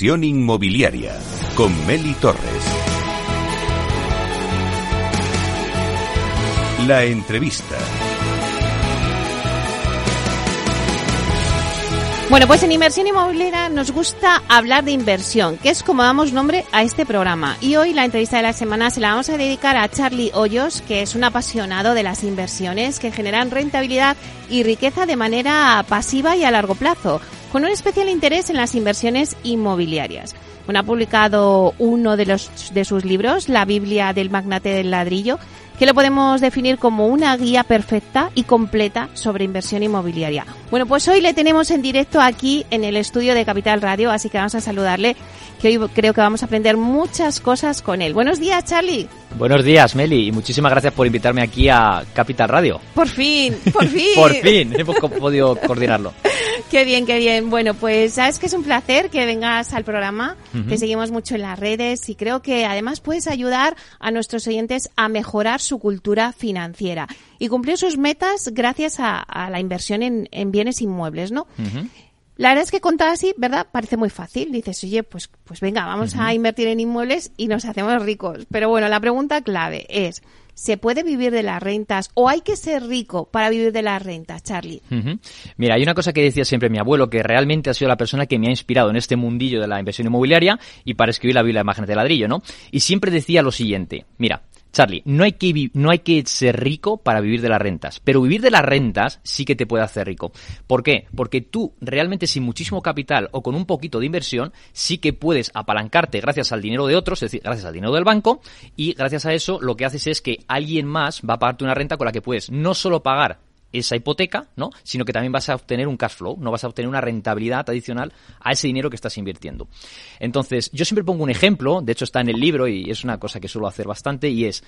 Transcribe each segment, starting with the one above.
Inversión inmobiliaria con Meli Torres. La entrevista. Bueno, pues en Inversión Inmobiliaria nos gusta hablar de inversión, que es como damos nombre a este programa. Y hoy la entrevista de la semana se la vamos a dedicar a Charlie Hoyos, que es un apasionado de las inversiones que generan rentabilidad y riqueza de manera pasiva y a largo plazo con un especial interés en las inversiones inmobiliarias. Bueno, ha publicado uno de, los, de sus libros, La Biblia del Magnate del Ladrillo, que lo podemos definir como una guía perfecta y completa sobre inversión inmobiliaria. Bueno, pues hoy le tenemos en directo aquí en el estudio de Capital Radio, así que vamos a saludarle, que hoy creo que vamos a aprender muchas cosas con él. Buenos días, Charlie. Buenos días, Meli, y muchísimas gracias por invitarme aquí a Capital Radio. Por fin, por fin. por fin, hemos podido coordinarlo. Qué bien, qué bien. Bueno, pues sabes que es un placer que vengas al programa. Te seguimos mucho en las redes y creo que además puedes ayudar a nuestros oyentes a mejorar su cultura financiera y cumplir sus metas gracias a, la inversión en, bienes inmuebles, ¿no? La verdad es que contar así, ¿verdad? Parece muy fácil. Dices, oye, pues, pues venga, vamos a invertir en inmuebles y nos hacemos ricos. Pero bueno, la pregunta clave es, ¿Se puede vivir de las rentas o hay que ser rico para vivir de las rentas, Charlie? Mira, hay una cosa que decía siempre mi abuelo, que realmente ha sido la persona que me ha inspirado en este mundillo de la inversión inmobiliaria y para escribir la Biblia de imágenes de ladrillo, ¿no? Y siempre decía lo siguiente, mira, Charlie, no hay, que no hay que ser rico para vivir de las rentas, pero vivir de las rentas sí que te puede hacer rico. ¿Por qué? Porque tú realmente sin muchísimo capital o con un poquito de inversión sí que puedes apalancarte gracias al dinero de otros, es decir, gracias al dinero del banco y gracias a eso lo que haces es que alguien más va a pagarte una renta con la que puedes no solo pagar esa hipoteca, ¿no? Sino que también vas a obtener un cash flow, no vas a obtener una rentabilidad adicional a ese dinero que estás invirtiendo. Entonces, yo siempre pongo un ejemplo, de hecho está en el libro y es una cosa que suelo hacer bastante y es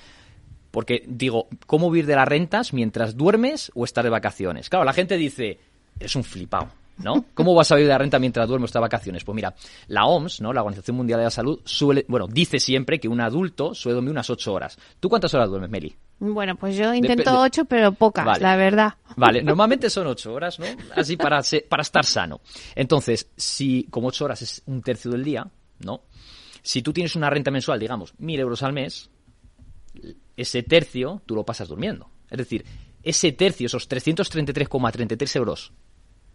porque digo, ¿cómo vivir de las rentas mientras duermes o estar de vacaciones? Claro, la gente dice, es un flipado. ¿No? ¿Cómo vas a vivir de la renta mientras duermes de vacaciones? Pues mira, la OMS, ¿no? La Organización Mundial de la Salud, suele, bueno, dice siempre que un adulto suele dormir unas ocho horas. ¿Tú cuántas horas duermes, Meli? Bueno, pues yo intento ocho, pero pocas, la verdad. Vale, normalmente son ocho horas, ¿no? Así para, para estar sano. Entonces, si como ocho horas es un tercio del día, ¿no? Si tú tienes una renta mensual, digamos, mil euros al mes, ese tercio tú lo pasas durmiendo. Es decir, ese tercio, esos 333,33 euros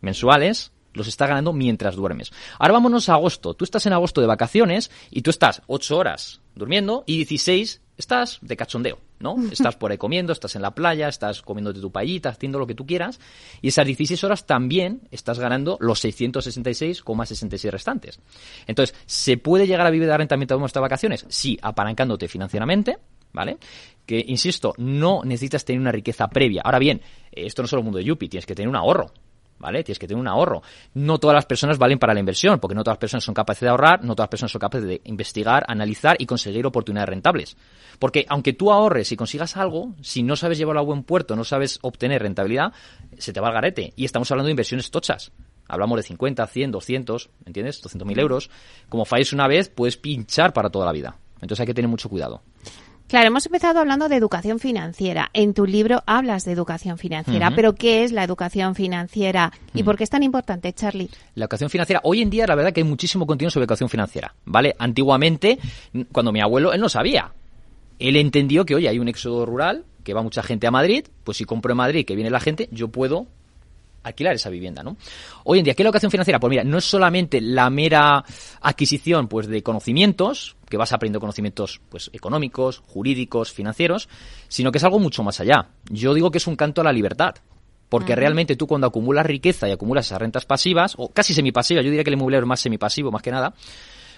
mensuales, los está ganando mientras duermes. Ahora vámonos a agosto. Tú estás en agosto de vacaciones y tú estás ocho horas durmiendo y 16 estás de cachondeo, ¿no? Estás por ahí comiendo, estás en la playa, estás comiéndote tu paellita, haciendo lo que tú quieras, y esas 16 horas también estás ganando los 666,66 restantes. Entonces, ¿se puede llegar a vivir de renta mientras estas vacaciones? Sí, apalancándote financieramente, ¿vale? Que, insisto, no necesitas tener una riqueza previa. Ahora bien, esto no es solo el mundo de Yuppie, tienes que tener un ahorro. ¿Vale? Tienes que tener un ahorro. No todas las personas valen para la inversión, porque no todas las personas son capaces de ahorrar, no todas las personas son capaces de investigar, analizar y conseguir oportunidades rentables. Porque aunque tú ahorres y consigas algo, si no sabes llevarlo a buen puerto, no sabes obtener rentabilidad, se te va al garete. Y estamos hablando de inversiones tochas. Hablamos de 50, 100, 200, ¿entiendes? 200 mil euros. Como falles una vez, puedes pinchar para toda la vida. Entonces hay que tener mucho cuidado. Claro, hemos empezado hablando de educación financiera. En tu libro hablas de educación financiera, pero ¿qué es la educación financiera y por qué es tan importante, Charlie? La educación financiera, hoy en día la verdad que hay muchísimo contenido sobre educación financiera, ¿vale? Antiguamente, cuando mi abuelo, él no sabía. Él entendió que, oye, hay un éxodo rural, que va mucha gente a Madrid, pues si compro en Madrid, que viene la gente, yo puedo alquilar esa vivienda, ¿no? Hoy en día, ¿qué es la educación financiera? Pues mira, no es solamente la mera adquisición pues de conocimientos, que vas aprendiendo conocimientos pues económicos, jurídicos, financieros, sino que es algo mucho más allá. Yo digo que es un canto a la libertad. Porque realmente tú cuando acumulas riqueza y acumulas esas rentas pasivas, o casi semipasivas, yo diría que el inmobiliario es más semipasivo más que nada,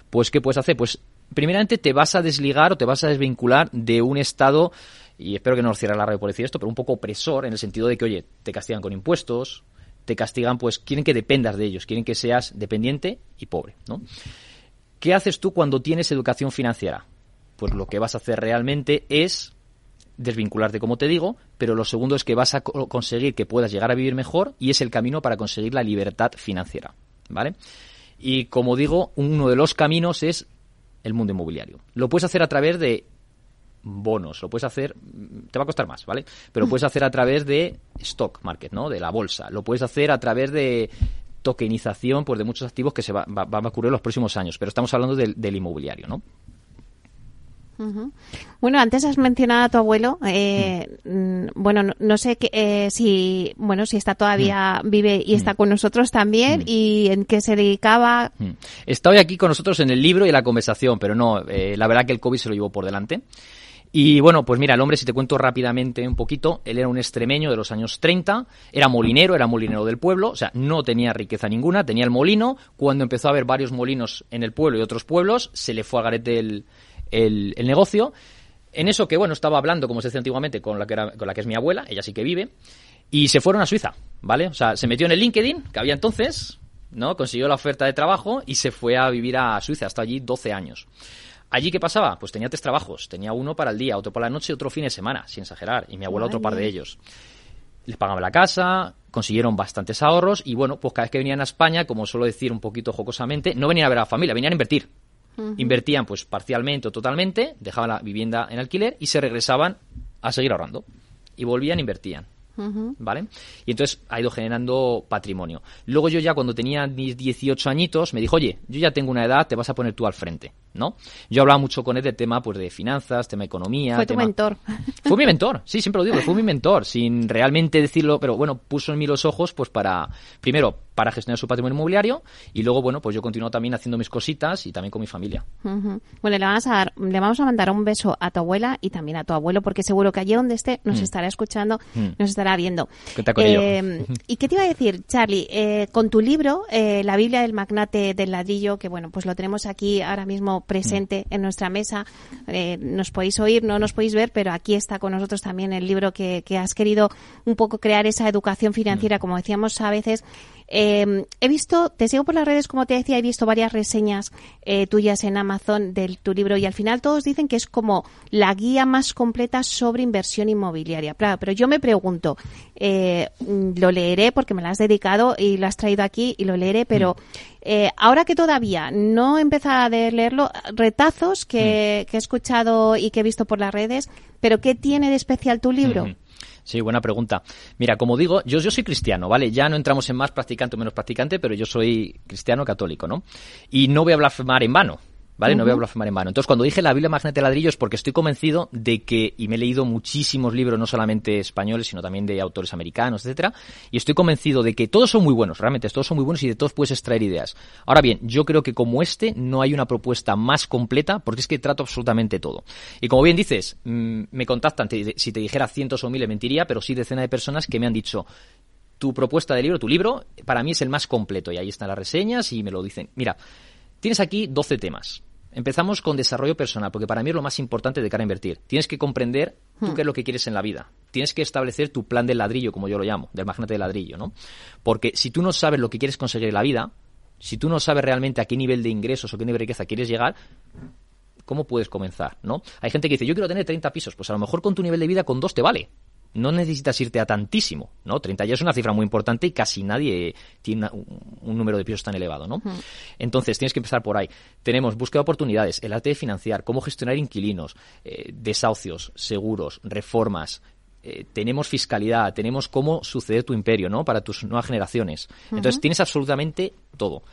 pues ¿qué puedes hacer? Pues primeramente te vas a desligar o te vas a desvincular de un estado, y espero que no nos cierre la radio por decir esto, pero un poco opresor en el sentido de que, oye, te castigan con impuestos, te castigan, pues quieren que dependas de ellos, quieren que seas dependiente y pobre, ¿no? ¿Qué haces tú cuando tienes educación financiera? Pues lo que vas a hacer realmente es desvincularte, como te digo, pero lo segundo es que vas a conseguir que puedas llegar a vivir mejor y es el camino para conseguir la libertad financiera, ¿vale? Y como digo, uno de los caminos es el mundo inmobiliario. Lo puedes hacer a través de bonos, lo puedes hacer, te va a costar más, ¿vale? Pero lo puedes hacer a través de stock market, ¿no? De la bolsa. Lo puedes hacer a través de tokenización, pues de muchos activos que se va, a ocurrir en los próximos años. Pero estamos hablando del, del inmobiliario, ¿no? Bueno, antes has mencionado a tu abuelo. Eh, mm, bueno, no, sé que, eh, si bueno si está todavía mm. vive y está mm. con nosotros también y en qué se dedicaba. Está hoy aquí con nosotros en el libro y en la conversación, pero no, eh, la verdad que el COVID se lo llevó por delante. Y bueno, pues mira, el hombre, si te cuento rápidamente un poquito, él era un extremeño de los años 30, era molinero, era molinero del pueblo, o sea, no tenía riqueza ninguna, tenía el molino. Cuando empezó a haber varios molinos en el pueblo y otros pueblos, se le fue a garete el, el, negocio. En eso que, bueno, estaba hablando, como se decía antiguamente, con la, que era, con la que es mi abuela, ella sí que vive, y se fueron a Suiza, ¿vale? O sea, se metió en el LinkedIn, que había entonces, ¿no? Consiguió la oferta de trabajo y se fue a vivir a Suiza, hasta allí 12 años. ¿Allí qué pasaba? Pues tenía tres trabajos. Tenía uno para el día, otro para la noche y otro fin de semana, sin exagerar. Y mi abuela otro par de ellos. Les pagaba la casa, consiguieron bastantes ahorros y bueno, pues cada vez que venían a España, como suelo decir un poquito jocosamente, no venían a ver a la familia, venían a invertir. Invertían pues parcialmente o totalmente, dejaban la vivienda en alquiler y se regresaban a seguir ahorrando. Y volvían ¿Vale? Y entonces ha ido generando patrimonio. Luego yo ya cuando tenía mis 18 añitos me dijo, oye, yo ya tengo una edad, te vas a poner tú al frente, ¿no? Yo hablaba mucho con él de tema pues de finanzas, tema economía. Fue tu mentor. Fue mi mentor, sí, siempre lo digo, fue mi mentor, sin realmente decirlo, pero bueno, puso en mí los ojos pues para, primero, para gestionar su patrimonio inmobiliario y luego, bueno, pues yo continúo también haciendo mis cositas y también con mi familia. Bueno, le vamos, a dar, le vamos a mandar un beso a tu abuela y también a tu abuelo porque seguro que allí donde esté nos mm. estará escuchando, mm. nos estará viendo. Eh, ¿Y qué te iba a decir, Charlie? Eh, con tu libro, eh, La Biblia del Magnate del Ladrillo, que bueno, pues lo tenemos aquí ahora mismo presente mm. en nuestra mesa, nos podéis oír, no nos podéis ver, pero aquí está con nosotros también el libro que, que has querido un poco crear esa educación financiera, como decíamos a veces, eh, he visto, te sigo por las redes, como te decía, he visto varias reseñas eh, tuyas en Amazon de tu libro y al final todos dicen que es como la guía más completa sobre inversión inmobiliaria. Claro, pero yo me pregunto, eh, lo leeré porque me lo has dedicado y lo has traído aquí y lo leeré, pero mm. eh, ahora que todavía no he empezado a leerlo, retazos que, mm. que, he escuchado y que he visto por las redes, pero ¿qué tiene de especial tu libro? Sí, buena pregunta. Mira, como digo, yo, yo soy cristiano, ¿vale? Ya no entramos en más practicante o menos practicante, pero yo soy cristiano católico, ¿no? Y no voy a blasfemar en vano. ¿Vale? No voy a blasfemar en vano. Entonces, cuando dije la Biblia Magnate Ladrillo es porque estoy convencido de que, y me he leído muchísimos libros, no solamente españoles, sino también de autores americanos, etcétera, y estoy convencido de que todos son muy buenos, realmente todos son muy buenos y de todos puedes extraer ideas. Ahora bien, yo creo que como este no hay una propuesta más completa porque es que trato absolutamente todo. Y como bien dices, mm, me contactan, si te dijera cientos o miles mentiría, pero sí decenas de personas que me han dicho, tu propuesta de libro, tu libro, para mí es el más completo. Y ahí están las reseñas y me lo dicen. Mira, tienes aquí 12 temas. Empezamos con desarrollo personal, porque para mí es lo más importante de cara a invertir. Tienes que comprender tú hmm. qué es lo que quieres en la vida. Tienes que establecer tu plan del ladrillo, como yo lo llamo, del magnate de ladrillo, ¿no? Porque si tú no sabes lo que quieres conseguir en la vida, si tú no sabes realmente a qué nivel de ingresos o qué nivel de riqueza quieres llegar, ¿cómo puedes comenzar, no? Hay gente que dice, yo quiero tener 30 pisos. Pues a lo mejor con tu nivel de vida con dos te vale no necesitas irte a tantísimo, ¿no? 30 ya es una cifra muy importante y casi nadie tiene un, número de pisos tan elevado, ¿no? Entonces, tienes que empezar por ahí. Tenemos búsqueda de oportunidades, el arte de financiar, cómo gestionar inquilinos, eh, desahucios, seguros, reformas, eh, tenemos fiscalidad, tenemos cómo suceder tu imperio, ¿no? Para tus nuevas generaciones. Entonces, tienes absolutamente todo.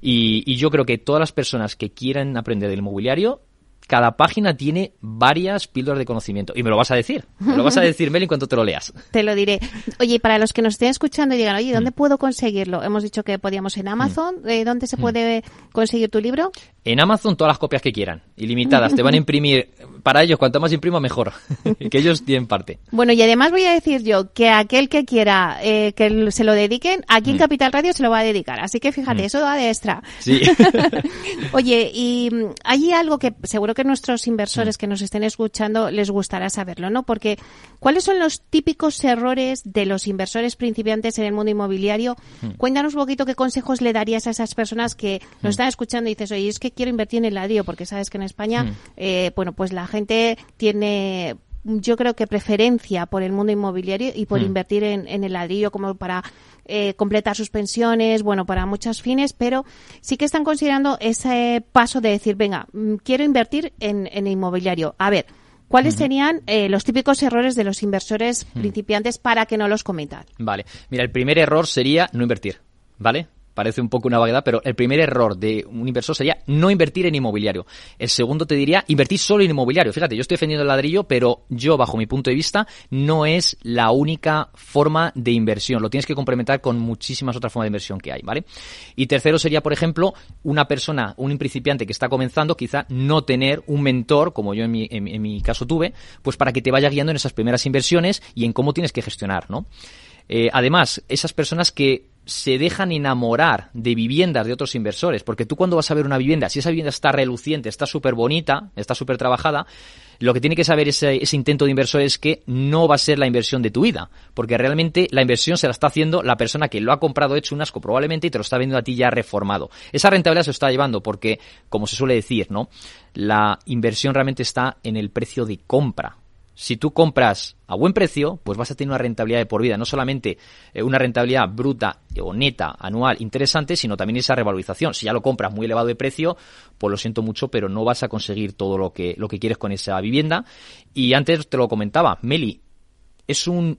Y, y, yo creo que todas las personas que quieran aprender del inmobiliario cada página tiene varias píldoras de conocimiento. Y me lo vas a decir. Me lo vas a decir, Mel, en cuanto te lo leas. Te lo diré. Oye, para los que nos estén escuchando y digan, oye, ¿dónde mm. puedo conseguirlo? Hemos dicho que podíamos en Amazon. Mm. ¿Dónde se mm. puede conseguir tu libro? En Amazon todas las copias que quieran, ilimitadas, te van a imprimir, para ellos cuanto más imprima mejor, que ellos tienen parte. Bueno, y además voy a decir yo que aquel que quiera eh, que se lo dediquen, aquí en Mm. Capital Radio se lo va a dedicar. Así que fíjate, Mm. eso va de extra. Sí. Oye, y mm, hay algo que seguro que nuestros inversores que nos estén escuchando les gustará saberlo, ¿no? Porque ¿cuáles son los típicos errores de los inversores principiantes en el mundo inmobiliario? Cuéntanos un poquito qué consejos le darías a esas personas que nos están escuchando y dices, oye, es que quiero invertir en el ladrillo, porque sabes que en España, Mm. eh, bueno, pues la gente tiene yo creo que preferencia por el mundo inmobiliario y por Mm. invertir en, en el ladrillo como para eh, completar sus pensiones, bueno, para muchos fines, pero sí que están considerando ese paso de decir, venga, mm, quiero invertir en, en inmobiliario. A ver, ¿cuáles serían eh, los típicos errores de los inversores principiantes para que no los cometan? Vale. Mira, el primer error sería no invertir, ¿vale? Parece un poco una vaguedad, pero el primer error de un inversor sería no invertir en inmobiliario. El segundo te diría invertir solo en inmobiliario. Fíjate, yo estoy defendiendo el ladrillo, pero yo, bajo mi punto de vista, no es la única forma de inversión. Lo tienes que complementar con muchísimas otras formas de inversión que hay, ¿vale? Y tercero sería, por ejemplo, una persona, un principiante que está comenzando, quizá no tener un mentor, como yo en mi, en mi- en mi caso tuve, pues para que te vaya guiando en esas primeras inversiones y en cómo tienes que gestionar, ¿no? Eh, además, esas personas que se dejan enamorar de viviendas de otros inversores, porque tú cuando vas a ver una vivienda, si esa vivienda está reluciente, está súper bonita, está súper trabajada, lo que tiene que saber ese, intento de inversor es que no va a ser la inversión de tu vida, porque realmente la inversión se la está haciendo la persona que lo ha comprado hecho un asco probablemente y te lo está vendiendo a ti ya reformado. Esa rentabilidad se lo está llevando porque, como se suele decir, ¿no? La inversión realmente está en el precio de compra. Si tú compras a buen precio, pues vas a tener una rentabilidad de por vida, no solamente eh, una rentabilidad bruta o neta anual interesante, sino también esa revalorización. Si ya lo compras muy elevado de precio, pues lo siento mucho, pero no vas a conseguir todo lo que, lo que quieres con esa vivienda. Y antes te lo comentaba, Meli, es un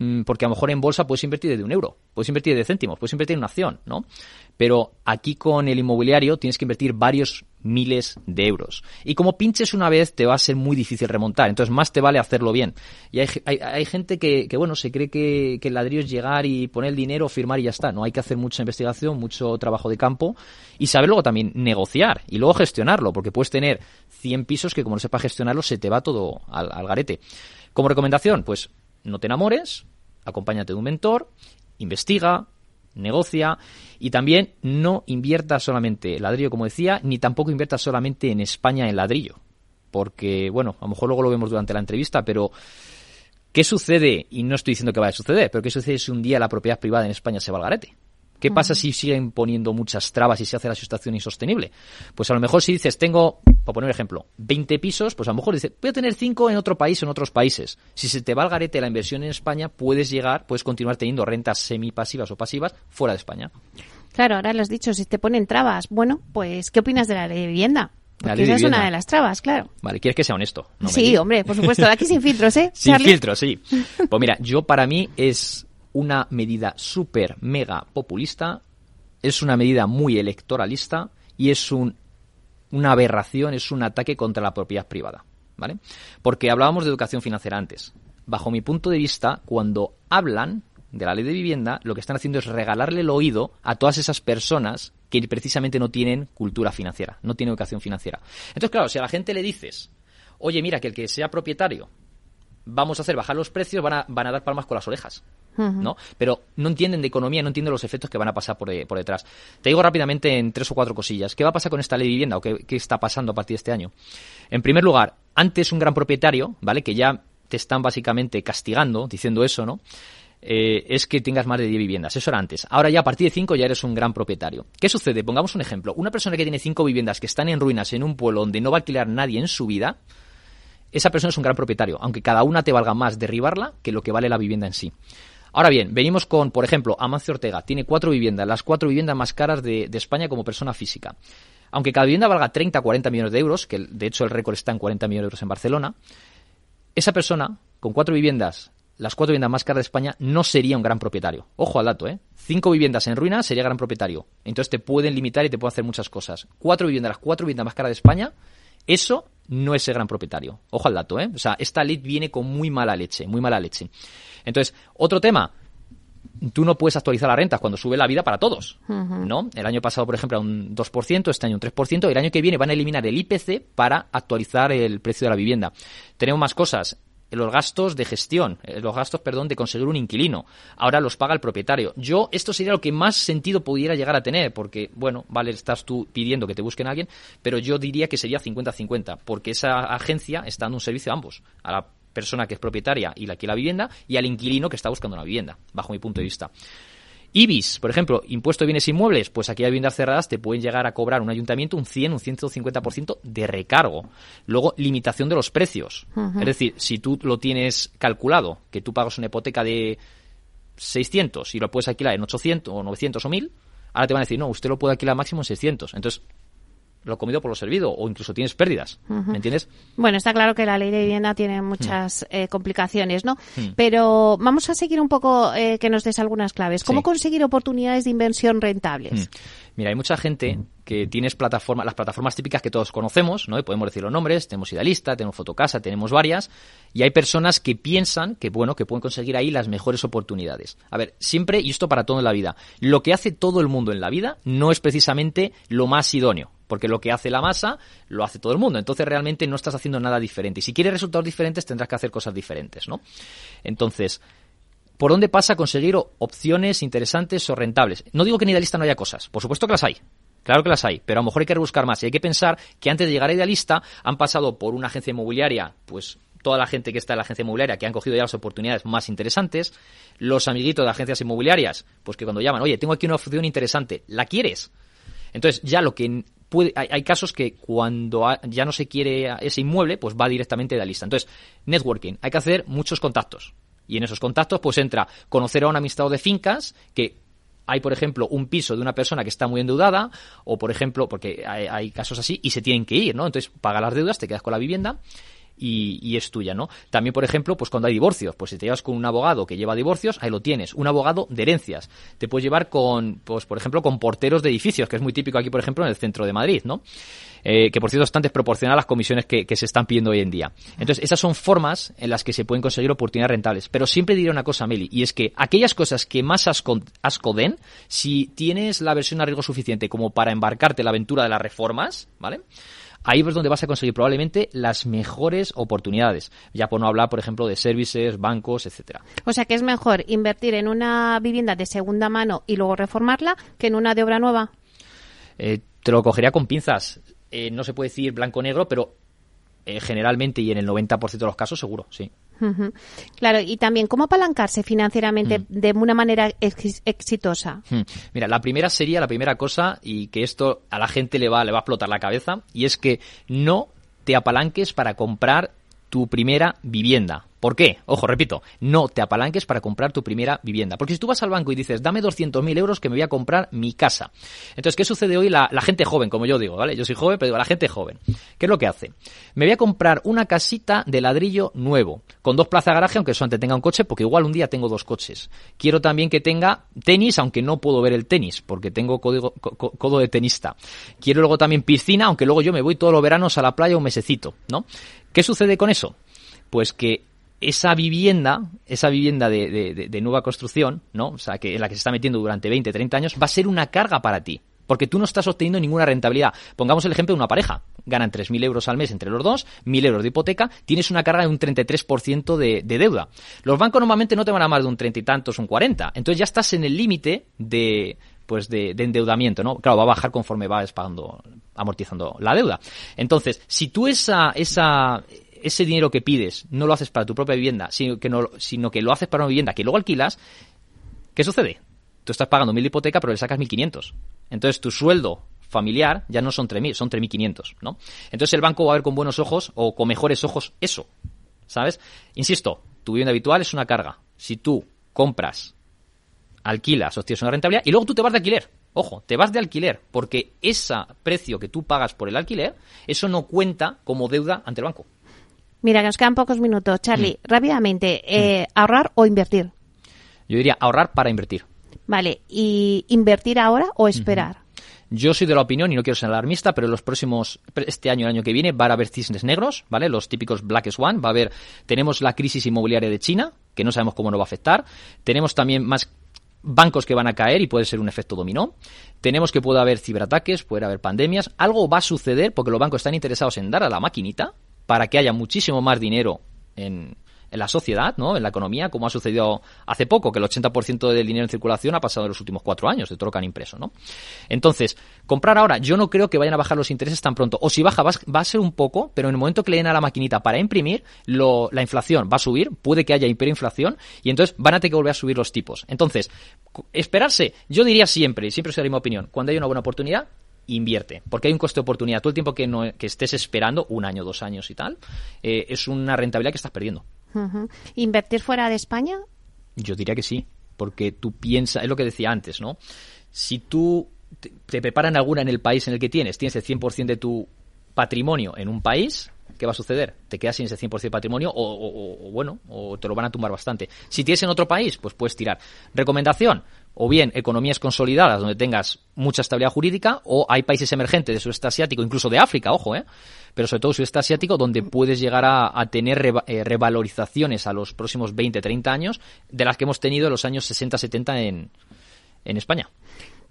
mm, porque a lo mejor en bolsa puedes invertir desde un euro, puedes invertir de céntimos, puedes invertir en una acción, ¿no? Pero aquí con el inmobiliario tienes que invertir varios miles de euros. Y como pinches una vez te va a ser muy difícil remontar, entonces más te vale hacerlo bien. Y hay, hay, hay gente que, que, bueno, se cree que, que el ladrillo es llegar y poner el dinero, firmar y ya está. No, hay que hacer mucha investigación, mucho trabajo de campo y saber luego también negociar y luego gestionarlo, porque puedes tener 100 pisos que como no sepas gestionarlo se te va todo al, al garete. Como recomendación, pues no te enamores, acompáñate de un mentor, investiga, negocia y también no inviertas solamente en ladrillo, como decía, ni tampoco inviertas solamente en España en ladrillo. Porque, bueno, a lo mejor luego lo vemos durante la entrevista, pero ¿qué sucede? Y no estoy diciendo que vaya a suceder, pero ¿qué sucede si un día la propiedad privada en España se va al garete? ¿Qué pasa si siguen poniendo muchas trabas y se hace la situación insostenible? Pues a lo mejor si dices, tengo, para poner un ejemplo, 20 pisos, pues a lo mejor dices, voy a tener 5 en otro país o en otros países. Si se te va al garete la inversión en España, puedes llegar, puedes continuar teniendo rentas semipasivas o pasivas fuera de España. Claro, ahora lo has dicho, si te ponen trabas. Bueno, pues, ¿qué opinas de la ley de vivienda? Porque esa es una de las trabas, claro. Vale, quieres que sea honesto. No sí, hombre, por supuesto. Aquí sin filtros, ¿eh? Sin Charlie? filtro, sí. Pues mira, yo para mí es una medida súper mega populista, es una medida muy electoralista y es un, una aberración, es un ataque contra la propiedad privada, ¿vale? Porque hablábamos de educación financiera antes. Bajo mi punto de vista, cuando hablan de la ley de vivienda, lo que están haciendo es regalarle el oído a todas esas personas que precisamente no tienen cultura financiera, no tienen educación financiera. Entonces, claro, si a la gente le dices, oye, mira, que el que sea propietario vamos a hacer bajar los precios, van a, van a dar palmas con las orejas. ¿no? Pero no entienden de economía, no entienden los efectos que van a pasar por, de- por detrás. Te digo rápidamente en tres o cuatro cosillas. ¿Qué va a pasar con esta ley de vivienda o qué, qué está pasando a partir de este año? En primer lugar, antes un gran propietario, ¿vale? Que ya te están básicamente castigando, diciendo eso, ¿no? Eh, es que tengas más de 10 viviendas. Eso era antes. Ahora ya a partir de 5 ya eres un gran propietario. ¿Qué sucede? Pongamos un ejemplo. Una persona que tiene 5 viviendas que están en ruinas en un pueblo donde no va a alquilar nadie en su vida, esa persona es un gran propietario, aunque cada una te valga más derribarla que lo que vale la vivienda en sí. Ahora bien, venimos con, por ejemplo, Amancio Ortega. Tiene cuatro viviendas, las cuatro viviendas más caras de, de España como persona física. Aunque cada vivienda valga 30 o 40 millones de euros, que de hecho el récord está en 40 millones de euros en Barcelona, esa persona, con cuatro viviendas, las cuatro viviendas más caras de España, no sería un gran propietario. Ojo al dato, ¿eh? Cinco viviendas en ruina sería gran propietario. Entonces te pueden limitar y te pueden hacer muchas cosas. Cuatro viviendas, las cuatro viviendas más caras de España, eso no es ser gran propietario. Ojo al dato, ¿eh? O sea, esta ley viene con muy mala leche, muy mala leche. Entonces, otro tema. tú no puedes actualizar las rentas cuando sube la vida para todos, ¿no? El año pasado, por ejemplo, un 2%, este año un 3%, y el año que viene van a eliminar el IPC para actualizar el precio de la vivienda. Tenemos más cosas los gastos de gestión, los gastos, perdón, de conseguir un inquilino. Ahora los paga el propietario. Yo, esto sería lo que más sentido pudiera llegar a tener, porque, bueno, vale, estás tú pidiendo que te busquen a alguien, pero yo diría que sería 50-50, porque esa agencia está dando un servicio a ambos, a la persona que es propietaria y la que la vivienda, y al inquilino que está buscando una vivienda, bajo mi punto de vista. IBIS, por ejemplo, impuesto de bienes inmuebles, pues aquí hay viviendas cerradas te pueden llegar a cobrar un ayuntamiento un 100, un 150% de recargo. Luego, limitación de los precios. Es decir, si tú lo tienes calculado, que tú pagas una hipoteca de 600 y lo puedes alquilar en 800 o 900 o 1000, ahora te van a decir, no, usted lo puede alquilar máximo en 600. Entonces, lo comido por lo servido o incluso tienes pérdidas. ¿Me entiendes? Bueno, está claro que la ley de vivienda tiene muchas mm. eh, complicaciones, ¿no? Mm. Pero vamos a seguir un poco eh, que nos des algunas claves. ¿Cómo conseguir oportunidades de inversión rentables? Mm. Mira, hay mucha gente que tienes plataformas, las plataformas típicas que todos conocemos, ¿no? Y podemos decir los nombres, tenemos Idealista, tenemos Fotocasa, tenemos varias, y hay personas que piensan que, bueno, que pueden conseguir ahí las mejores oportunidades. A ver, siempre, y esto para todo en la vida, lo que hace todo el mundo en la vida no es precisamente lo más idóneo porque lo que hace la masa lo hace todo el mundo. Entonces realmente no estás haciendo nada diferente. Y si quieres resultados diferentes tendrás que hacer cosas diferentes, ¿no? Entonces, ¿por dónde pasa conseguir opciones interesantes o rentables? No digo que en Idealista no haya cosas, por supuesto que las hay. Claro que las hay, pero a lo mejor hay que rebuscar más y hay que pensar que antes de llegar a Idealista han pasado por una agencia inmobiliaria, pues toda la gente que está en la agencia inmobiliaria que han cogido ya las oportunidades más interesantes, los amiguitos de agencias inmobiliarias, pues que cuando llaman, oye, tengo aquí una opción interesante, ¿la quieres? Entonces ya lo que puede, hay, casos que cuando ya no se quiere ese inmueble, pues va directamente de la lista. Entonces, networking, hay que hacer muchos contactos. Y en esos contactos, pues entra conocer a un amistad de fincas que hay, por ejemplo, un piso de una persona que está muy endeudada, o por ejemplo, porque hay, casos así, y se tienen que ir, ¿no? Entonces, paga las deudas, te quedas con la vivienda. Y, es tuya, ¿no? También, por ejemplo, pues cuando hay divorcios, pues si te llevas con un abogado que lleva divorcios, ahí lo tienes, un abogado de herencias. Te puedes llevar con, pues por ejemplo, con porteros de edificios, que es muy típico aquí, por ejemplo, en el centro de Madrid, ¿no? Eh, que por cierto están desproporcionadas las comisiones que, se están pidiendo hoy en día. Entonces, esas son formas en las que se pueden conseguir oportunidades rentables. Pero siempre diré una cosa, Meli, y es que aquellas cosas que más asco, den, si tienes la versión a riesgo suficiente como para embarcarte en la aventura de las reformas, ¿vale? Ahí es donde vas a conseguir probablemente las mejores oportunidades. Ya por no hablar, por ejemplo, de servicios, bancos, etcétera. O sea que es mejor invertir en una vivienda de segunda mano y luego reformarla que en una de obra nueva. Eh, te lo cogería con pinzas. Eh, no se puede decir blanco-negro, pero eh, generalmente y en el 90% de los casos seguro, sí. Claro, y también, ¿cómo apalancarse financieramente mm. de una manera exitosa? Mm. Mira, la primera sería, la primera cosa, y que esto a la gente le va, le va a explotar la cabeza, y es que no te apalanques para comprar tu primera vivienda. ¿Por qué? Ojo, repito, no te apalanques para comprar tu primera vivienda. Porque si tú vas al banco y dices, dame 200.000 euros que me voy a comprar mi casa. Entonces, ¿qué sucede hoy? La, gente joven, como yo digo, ¿vale? Yo soy joven, pero digo, la gente joven. ¿Qué es lo que hace? Me voy a comprar una casita de ladrillo nuevo, con dos plazas de garaje, aunque solamente tenga un coche, porque igual un día tengo dos coches. Quiero también que tenga tenis, aunque no puedo ver el tenis, porque tengo código, codo de tenista. Quiero luego también piscina, aunque luego yo me voy todos los veranos a la playa un mesecito, ¿no? ¿Qué sucede con eso? Pues que esa vivienda, esa vivienda de, de, nueva construcción, ¿no? O sea, que en la que se está metiendo durante 20, 30 años, va a ser una carga para ti. Porque tú no estás obteniendo ninguna rentabilidad. Pongamos el ejemplo de una pareja. Ganan 3.000 euros al mes entre los dos, 1.000 euros de hipoteca, tienes una carga de un 33% de, de deuda. Los bancos normalmente no te van a más de un 30 y tantos, un 40. Entonces ya estás en el límite de, pues de, de, endeudamiento, ¿no? Claro, va a bajar conforme vas pagando, amortizando la deuda. Entonces, si tú esa, esa, ese dinero que pides no lo haces para tu propia vivienda, sino que, no, sino que lo haces para una vivienda que luego alquilas, ¿qué sucede? Tú estás pagando mil de hipoteca, pero le sacas 1.500. Entonces tu sueldo familiar ya no son 3.000, son 3.500, ¿no? Entonces el banco va a ver con buenos ojos o con mejores ojos eso, ¿sabes? Insisto, tu vivienda habitual es una carga. Si tú compras, alquilas, obtienes una rentabilidad y luego tú te vas de alquiler. Ojo, te vas de alquiler, porque ese precio que tú pagas por el alquiler, eso no cuenta como deuda ante el banco. Mira, que nos quedan pocos minutos. Charlie, mm. rápidamente, eh, mm. ¿ahorrar o invertir? Yo diría ahorrar para invertir. Vale, ¿y invertir ahora o esperar? Yo soy de la opinión, y no quiero ser alarmista, pero en los próximos, este año, el año que viene, va a haber cisnes negros, ¿vale? Los típicos Black Swan, va a haber, tenemos la crisis inmobiliaria de China, que no sabemos cómo nos va a afectar, tenemos también más bancos que van a caer y puede ser un efecto dominó. Tenemos que puede haber ciberataques, puede haber pandemias. Algo va a suceder porque los bancos están interesados en dar a la maquinita para que haya muchísimo más dinero en, en la sociedad, ¿no? en la economía, como ha sucedido hace poco, que el 80% del dinero en circulación ha pasado en los últimos cuatro años de todo lo que han impreso. ¿no? Entonces, comprar ahora, yo no creo que vayan a bajar los intereses tan pronto. O si baja, va, a ser un poco, pero en el momento que le den a la maquinita para imprimir, lo, la inflación va a subir, puede que haya hiperinflación, y entonces van a tener que volver a subir los tipos. Entonces, esperarse, yo diría siempre, y siempre de mi opinión, cuando hay una buena oportunidad, invierte, porque hay un coste de oportunidad. Todo el tiempo que, no, que estés esperando, un año, dos años y tal, eh, es una rentabilidad que estás perdiendo. ¿Invertir fuera de España? Yo diría que sí, porque tú piensas, es lo que decía antes, ¿no? Si tú te, preparan alguna en el país en el que tienes, tienes el 100% de tu patrimonio en un país, ¿qué va a suceder? Te quedas sin ese 100% de patrimonio o, bueno, o te lo van a tumbar bastante. Si tienes en otro país, pues puedes tirar. Recomendación, o bien economías consolidadas donde tengas mucha estabilidad jurídica, o hay países emergentes de sudeste asiático, incluso de África, ojo, ¿eh? pero sobre todo sudeste asiático, donde puedes llegar a, tener eh, revalorizaciones a los próximos 20, 30 años de las que hemos tenido en los años 60, 70 en, en España.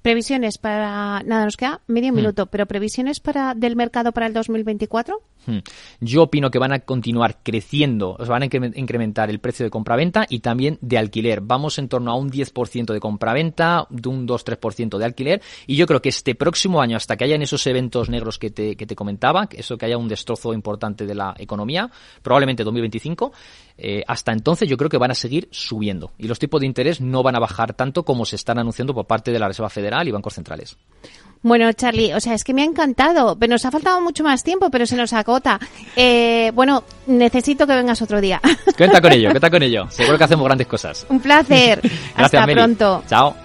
Previsiones para nada nos queda medio hmm. minuto, pero previsiones para del mercado para el 2024. Hmm. Yo opino que van a continuar creciendo, van a incrementar el precio de compraventa y también de alquiler. Vamos en torno a un 10% de compraventa, de un 2-3% de alquiler y yo creo que este próximo año, hasta que hayan esos eventos negros que te, que te comentaba, eso que haya un destrozo importante de la economía, probablemente 2025, eh, hasta entonces yo creo que van a seguir subiendo y los tipos de interés no van a bajar tanto como se están anunciando por parte de la Reserva Federal y bancos centrales. Bueno, Charlie, o sea, es que me ha encantado. Nos ha faltado mucho más tiempo, pero se nos agota. Eh, bueno, necesito que vengas otro día. Cuenta con ello, cuenta con ello. Seguro que hacemos grandes cosas. Un placer. Hasta pronto. Chao.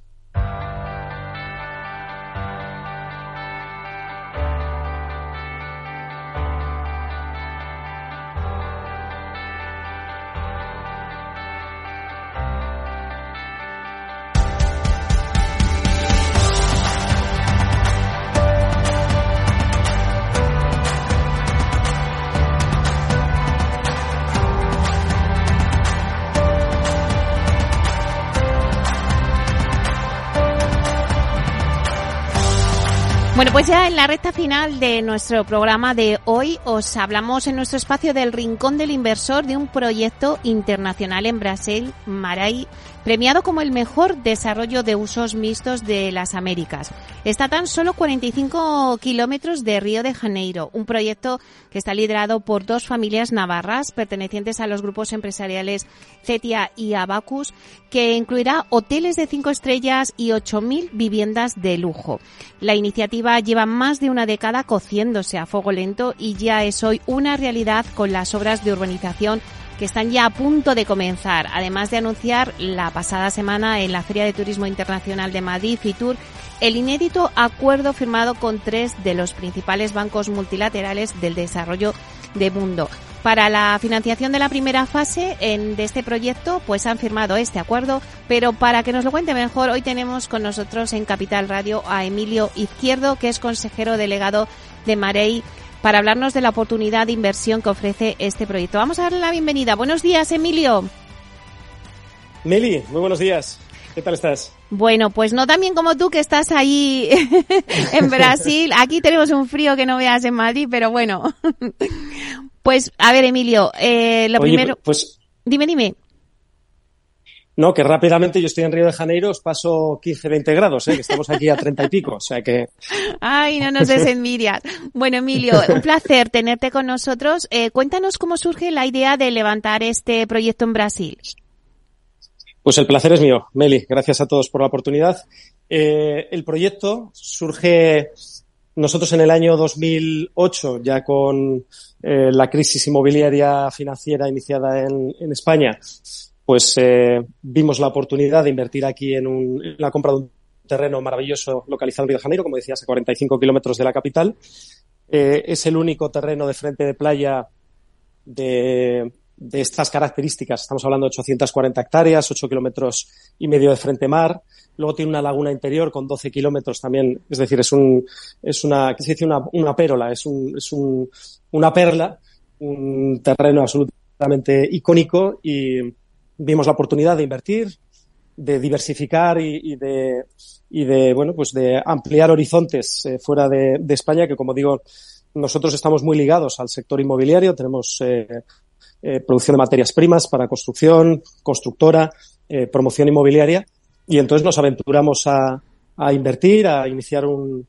Final de nuestro programa de hoy os hablamos en nuestro espacio del Rincón del Inversor de un proyecto internacional en Brasil, Marai, premiado como el mejor desarrollo de usos mixtos de las Américas. Está tan solo 45 kilómetros de Río de Janeiro, un proyecto que está liderado por dos familias navarras pertenecientes a los grupos empresariales Cetia y Abacus, que incluirá hoteles de cinco estrellas y 8.000 viviendas de lujo. La iniciativa lleva más de una década cociéndose a fuego lento y ya es hoy una realidad con las obras de urbanización que están ya a punto de comenzar, además de anunciar la pasada semana en la Feria de Turismo Internacional de Madrid, FITUR, el inédito acuerdo firmado con tres de los principales bancos multilaterales del desarrollo de mundo. Para la financiación de la primera fase en, de este proyecto, pues han firmado este acuerdo, pero para que nos lo cuente mejor, hoy tenemos con nosotros en Capital Radio a Emilio Izquierdo, que es consejero delegado de Marey para hablarnos de la oportunidad de inversión que ofrece este proyecto. Vamos a darle la bienvenida. Buenos días, Emilio. Meli, muy buenos días. ¿Qué tal estás? Bueno, pues no tan bien como tú que estás ahí en Brasil. Aquí tenemos un frío que no veas en Madrid, pero bueno. Pues, a ver, Emilio, eh, lo Oye, primero... Pues, Dime, dime. no, que rápidamente yo estoy en Río de Janeiro, os paso 15, 20 grados, ¿eh? que estamos aquí a 30 y pico. O sea que Ay, no nos des envidias. Bueno, Emilio, un placer tenerte con nosotros. Eh, cuéntanos cómo surge la idea de levantar este proyecto en Brasil. Pues el placer es mío, Meli. Gracias a todos por la oportunidad. Eh, el proyecto surge nosotros en el año 2008, ya con eh, la crisis inmobiliaria financiera iniciada en, España, pues eh, vimos la oportunidad de invertir aquí en, un, la compra de un terreno maravilloso localizado en Río de Janeiro, como decías, a 45 kilómetros de la capital. Eh, es el único terreno de frente de playa de, de estas características. Estamos hablando de 840 hectáreas, 8 kilómetros y medio de frente mar. Luego tiene una laguna interior con 12 kilómetros también. Es decir, es un, es una, ¿qué se dice? Una, una pérola, es un, es un, una perla, un terreno absolutamente icónico y vimos la oportunidad de invertir, de diversificar y, de, y de, bueno, pues de ampliar horizontes eh, fuera de, España, que como digo, nosotros estamos muy ligados al sector inmobiliario, tenemos eh, eh, producción de materias primas para construcción, constructora, promoción inmobiliaria, y entonces nos aventuramos a, a invertir, a iniciar un,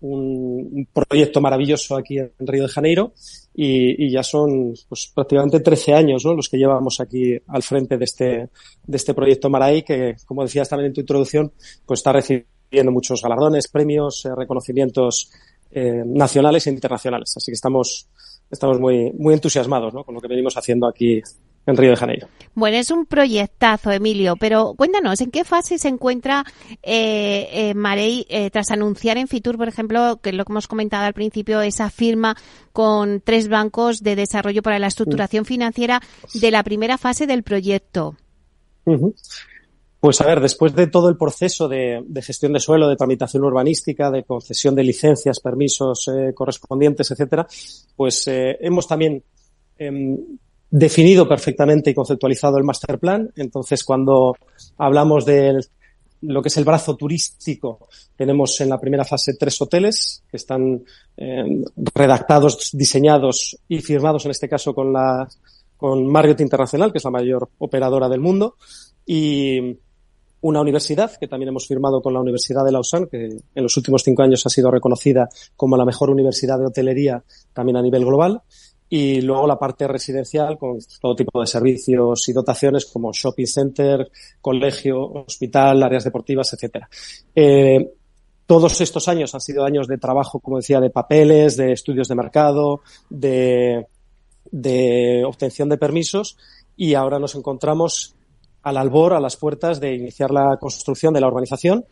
un, proyecto maravilloso aquí en Río de Janeiro, y, y ya son pues, prácticamente 13 años ¿no? los que llevamos aquí al frente de este, de este proyecto Marai, que, como decías también en tu introducción, pues está recibiendo muchos galardones, premios, eh, reconocimientos eh, nacionales e internacionales. Así que estamos, estamos muy, muy entusiasmados ¿no? con lo que venimos haciendo aquí en Río de Janeiro. Bueno, es un proyectazo, Emilio, pero cuéntanos, ¿en qué fase se encuentra eh, eh Marey eh, tras anunciar en Fitur, por ejemplo, que lo que hemos comentado al principio, esa firma con tres bancos de desarrollo para la estructuración financiera de la primera fase del proyecto? Pues a ver, después de todo el proceso de, gestión de suelo, de tramitación urbanística, de concesión de licencias, permisos eh, correspondientes, etcétera, pues eh, hemos también em, definido perfectamente y conceptualizado el master plan. Entonces, cuando hablamos de lo que es el brazo turístico, tenemos en la primera fase tres hoteles que están em, redactados, diseñados y firmados en este caso con la con Marriott Internacional, que es la mayor operadora del mundo, y una universidad que también hemos firmado con la Universidad de Lausanne, que en los últimos cinco años ha sido reconocida como la mejor universidad de hotelería también a nivel global. Y luego la parte residencial con todo tipo de servicios y dotaciones como shopping center, colegio, hospital, áreas deportivas, etcétera. Eh, todos estos años han sido años de trabajo, como decía, de papeles, de estudios de mercado, de, de obtención de permisos y ahora nos encontramos al albor, a las puertas de iniciar la construcción de la urbanización,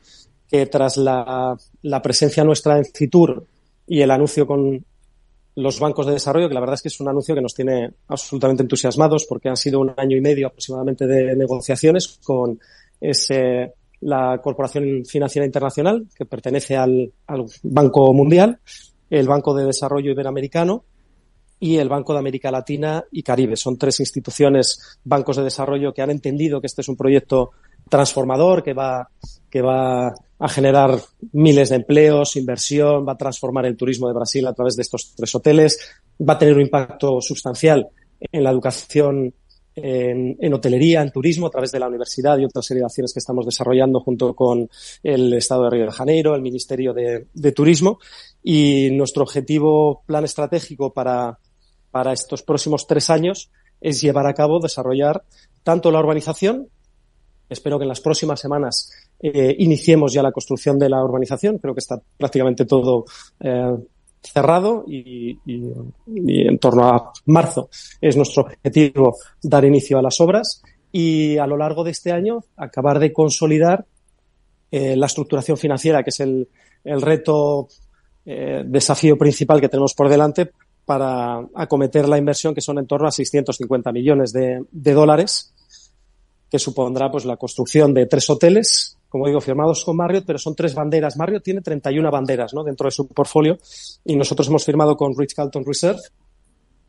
que tras la, presencia nuestra en Citur y el anuncio con los bancos de desarrollo, que la verdad es que es un anuncio que nos tiene absolutamente entusiasmados porque han sido un año y medio aproximadamente de negociaciones con ese, la Corporación Financiera Internacional, que pertenece al, al Banco Mundial, el Banco de Desarrollo Iberoamericano y el Banco de América Latina y Caribe. Son tres instituciones, bancos de desarrollo que han entendido que este es un proyecto transformador que va, que va a generar miles de empleos, inversión, va a transformar el turismo de Brasil a través de estos tres hoteles, va a tener un impacto sustancial en la educación en, hotelería, en turismo, a través de la universidad y otra serie de acciones que estamos desarrollando junto con el Estado de Río de Janeiro, el Ministerio de, de Turismo. Y nuestro objetivo, plan estratégico para, para estos próximos tres años es llevar a cabo, desarrollar tanto la urbanización, espero que en las próximas semanas eh, iniciemos ya la construcción de la urbanización, creo que está prácticamente todo eh, cerrado y, en torno a marzo es nuestro objetivo dar inicio a las obras. Y a lo largo de este año acabar de consolidar eh, la estructuración financiera, que es el, el reto, desafío principal que tenemos por delante para acometer la inversión que son en torno a 650 millones de, dólares, que supondrá pues la construcción de tres hoteles, como digo, firmados con Marriott, pero son tres banderas. Marriott tiene 31 banderas ¿no? dentro de su portfolio y nosotros hemos firmado con Rich Carlton Reserve,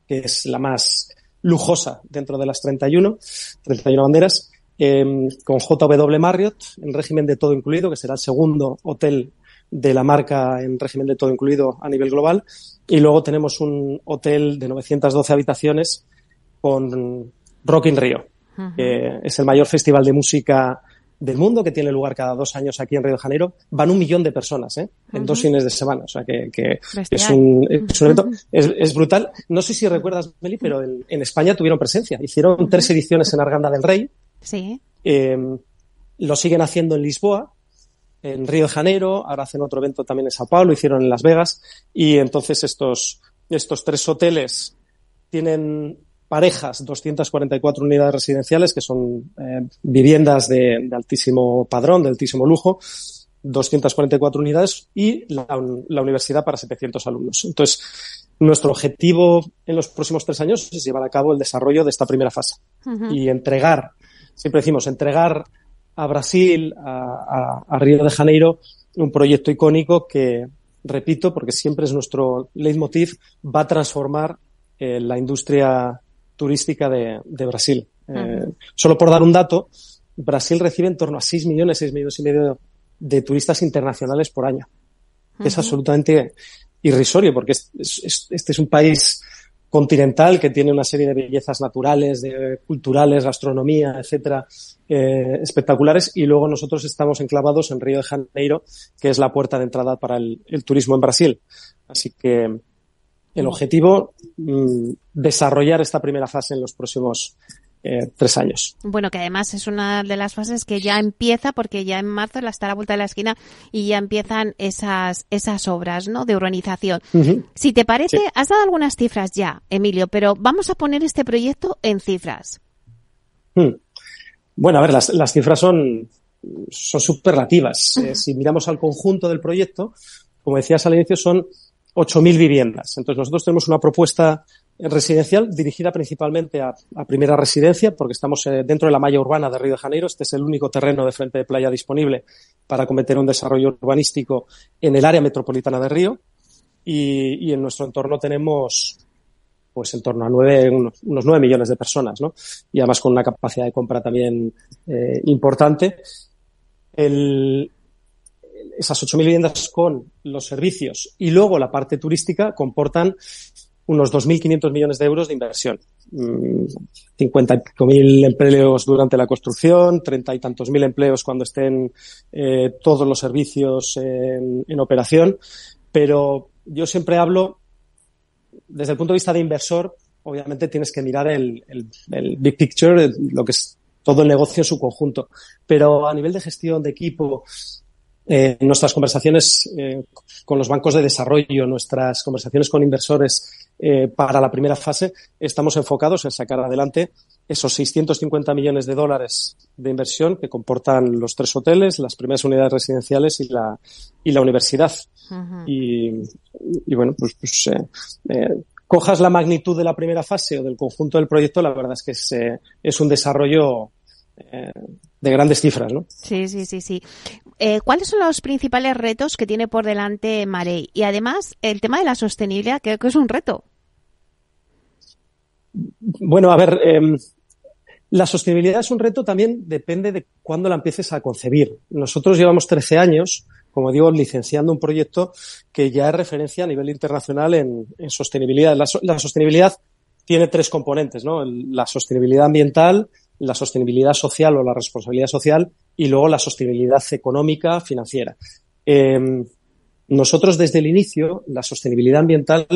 que es la más lujosa dentro de las 31, 31 banderas, eh, con JW Marriott en régimen de todo incluido, que será el segundo hotel de la marca en régimen de todo incluido a nivel global. Y luego tenemos un hotel de 912 habitaciones con Rock in Rio, que es el mayor festival de música del mundo que tiene lugar cada dos años aquí en Río de Janeiro. Van un millón de personas ¿eh? en dos fines de semana. O sea que, es, un, es, un, evento. Es, brutal. No sé si recuerdas, Meli, pero en, España tuvieron presencia. Hicieron tres ediciones en Arganda del Rey. Sí. Eh, lo siguen haciendo en Lisboa en Río de Janeiro, ahora hacen otro evento también en Sao Paulo, hicieron en Las Vegas, y entonces estos, estos tres hoteles tienen parejas, 244 unidades residenciales, que son eh, viviendas de, altísimo padrón, de altísimo lujo, 244 unidades y la, universidad para 700 alumnos. Entonces, nuestro objetivo en los próximos tres años es llevar a cabo el desarrollo de esta primera fase y entregar, siempre decimos, entregar a Brasil, a, Río de Janeiro, un proyecto icónico que, repito, porque siempre es nuestro leitmotiv, va a transformar eh, la industria turística de, Brasil. Eh, solo por dar un dato, Brasil recibe en torno a 6 millones, 6 millones y medio de turistas internacionales por año. Es absolutamente irrisorio porque este es un país continental que tiene una serie de bellezas naturales, de culturales, gastronomía, etcétera, eh, espectaculares. Y luego nosotros estamos enclavados en Río de Janeiro, que es la puerta de entrada para el, turismo en Brasil. Así que el objetivo, mm, desarrollar esta primera fase en los próximos eh, tres años. Bueno, que además es una de las fases que ya empieza, porque ya en marzo la está a la vuelta de la esquina y ya empiezan esas, esas obras ¿no? de urbanización. Si te parece, has dado algunas cifras ya, Emilio, pero vamos a poner este proyecto en cifras. Hmm. Bueno, a ver, las, las cifras son, son superlativas. Eh, si miramos al conjunto del proyecto, como decías al inicio, son 8.000 viviendas. Entonces, nosotros tenemos una propuesta residencial dirigida principalmente a, primera residencia, porque estamos eh, dentro de la malla urbana de Río de Janeiro. Este es el único terreno de frente de playa disponible para cometer un desarrollo urbanístico en el área metropolitana de Río. Y, y en nuestro entorno tenemos pues en torno a nueve, unos, unos nueve millones de personas, ¿no? Y además con una capacidad de compra también eh, importante. El, esas 8.000 viviendas con los servicios y luego la parte turística comportan unos 2.500 millones de euros de inversión. 50.000 empleos durante la construcción, treinta y tantos mil empleos cuando estén eh, todos los servicios en, operación. Pero yo siempre hablo desde el punto de vista de inversor, obviamente tienes que mirar el, big picture, lo que es todo el negocio en su conjunto. Pero a nivel de gestión de equipo, eh, nuestras conversaciones eh, con los bancos de desarrollo, nuestras conversaciones con inversores eh, para la primera fase, estamos enfocados en sacar adelante esos 650 millones de dólares de inversión que comportan los tres hoteles, las primeras unidades residenciales y la, y la universidad. Uh -huh. y, y, bueno, pues, pues eh, eh, cojas la magnitud de la primera fase o del conjunto del proyecto, la verdad es que es, es un desarrollo eh, de grandes cifras, ¿no? Sí, sí, sí, sí. Eh, ¿Cuáles son los principales retos que tiene por delante Marey? Y además, el tema de la sostenibilidad, creo que es un reto. Bueno, a ver, eh, la sostenibilidad es un reto también, depende de cuándo la empieces a concebir. Nosotros llevamos 13 años, como digo, licenciando un proyecto que ya es referencia a nivel internacional en, en sostenibilidad. La, la, sostenibilidad tiene tres componentes, ¿no? La sostenibilidad ambiental, la sostenibilidad social o la responsabilidad social y luego la sostenibilidad económica, financiera. Eh, nosotros desde el inicio, la sostenibilidad ambiental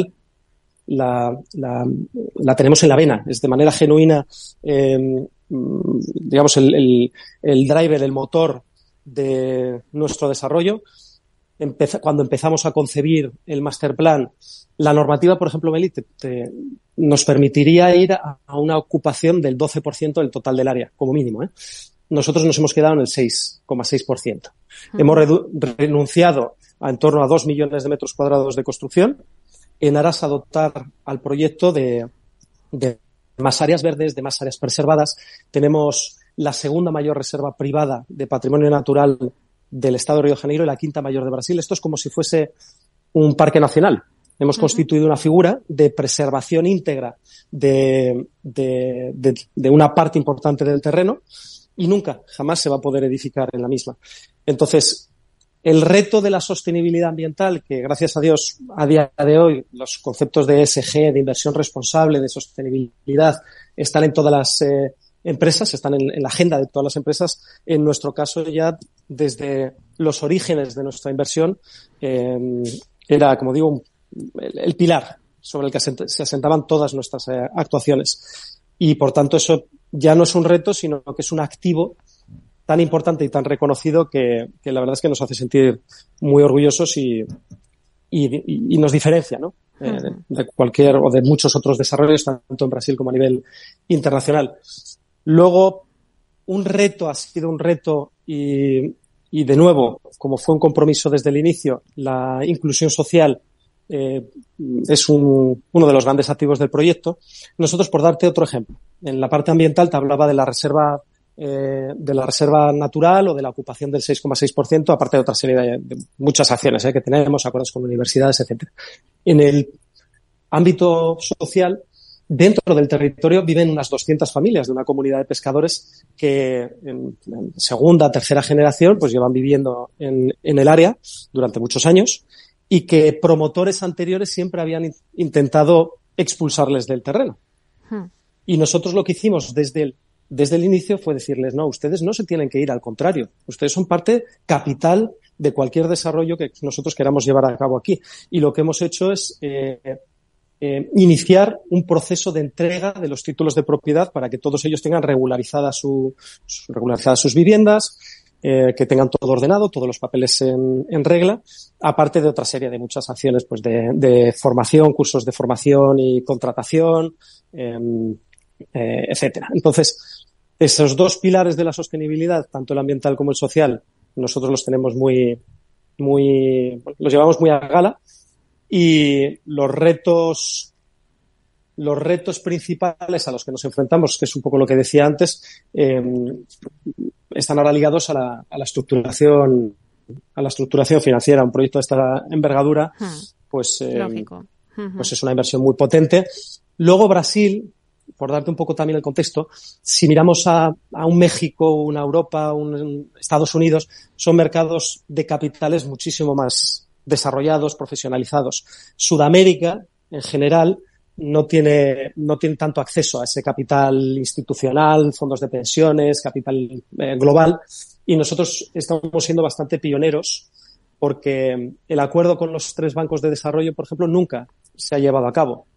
la, la, tenemos en la vena, es de manera genuina, eh, digamos, el, el, driver, el motor de nuestro desarrollo. Empeza, cuando empezamos a concebir el master plan, la normativa, por ejemplo, Meli, te, te, nos permitiría ir a, a, una ocupación del 12% del total del área, como mínimo. ¿eh? Nosotros nos hemos quedado en el 6,6%. Uh -huh. Hemos renunciado a en torno a 2 millones de metros cuadrados de construcción en aras a dotar al proyecto de, de más áreas verdes, de más áreas preservadas. Tenemos la segunda mayor reserva privada de patrimonio natural del Estado de Río de Janeiro y la quinta mayor de Brasil. Esto es como si fuese un parque nacional. Hemos uh -huh. constituido una figura de preservación íntegra de, de, de, de, una parte importante del terreno y nunca, jamás se va a poder edificar en la misma. Entonces, el reto de la sostenibilidad ambiental, que gracias a Dios a día de hoy los conceptos de ESG, de inversión responsable, de sostenibilidad, están en todas las eh, empresas, están en, en, la agenda de todas las empresas. En nuestro caso ya desde los orígenes de nuestra inversión eh, era, como digo, el, el, pilar sobre el que se asentaban todas nuestras eh, actuaciones. Y por tanto eso ya no es un reto, sino que es un activo tan importante y tan reconocido que, que, la verdad es que nos hace sentir muy orgullosos y, y, y nos diferencia, ¿no? Eh, de cualquier o de muchos otros desarrollos, tanto en Brasil como a nivel internacional. Luego, un reto ha sido un reto y, y de nuevo, como fue un compromiso desde el inicio, la inclusión social eh, es un, uno de los grandes activos del proyecto. Nosotros, por darte otro ejemplo, en la parte ambiental te hablaba de la reserva eh, de la reserva natural o de la ocupación del 6,6%, aparte de otra serie de, muchas acciones eh, que tenemos, acuerdos con universidades, etcétera. En el ámbito social, dentro del territorio viven unas 200 familias de una comunidad de pescadores que en, en segunda, tercera generación, pues llevan viviendo en, en, el área durante muchos años y que promotores anteriores siempre habían intentado expulsarles del terreno. Hmm. Y nosotros lo que hicimos desde el desde el inicio fue decirles, no, ustedes no se tienen que ir, al contrario, ustedes son parte capital de cualquier desarrollo que nosotros queramos llevar a cabo aquí. Y lo que hemos hecho es eh, eh, iniciar un proceso de entrega de los títulos de propiedad para que todos ellos tengan regularizadas su, su, sus viviendas, eh, que tengan todo ordenado, todos los papeles en, en, regla, aparte de otra serie de muchas acciones pues de, de formación, cursos de formación y contratación, eh, eh, etcétera. Entonces, Esos dos pilares de la sostenibilidad, tanto el ambiental como el social, nosotros los tenemos muy, muy, los llevamos muy a gala y los retos los retos principales a los que nos enfrentamos, que es un poco lo que decía antes, eh, están ahora ligados a la, a la, estructuración a la estructuración financiera. Un proyecto de esta envergadura, pues, eh, pues es una inversión muy potente. Luego Brasil, por darte un poco también el contexto, si miramos a, a un México, una Europa, un Estados Unidos, son mercados de capitales muchísimo más desarrollados, profesionalizados. Sudamérica, en general, no tiene, no tiene tanto acceso a ese capital institucional, fondos de pensiones, capital eh, global. Y nosotros estamos siendo bastante pioneros porque el acuerdo con los tres bancos de desarrollo, por ejemplo, nunca se ha llevado a cabo.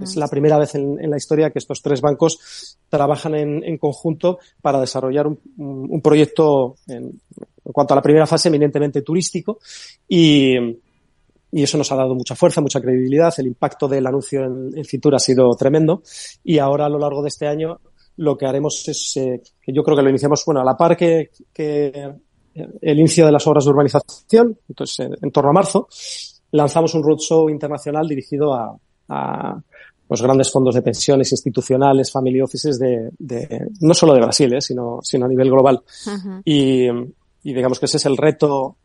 Es la primera vez en, en, la historia que estos tres bancos trabajan en, en conjunto para desarrollar un, un proyecto en, en, cuanto a la primera fase eminentemente turístico y, y eso nos ha dado mucha fuerza, mucha credibilidad. El impacto del anuncio en, en Fitur ha sido tremendo y ahora a lo largo de este año lo que haremos es eh, que yo creo que lo iniciamos bueno a la par que, que el inicio de las obras de urbanización, entonces en, en torno a marzo, lanzamos un roadshow internacional dirigido a, a los grandes fondos de pensiones institucionales, family offices de, de no solo de Brasil, eh, sino, sino a nivel global. Uh -huh. y, y digamos que ese es el reto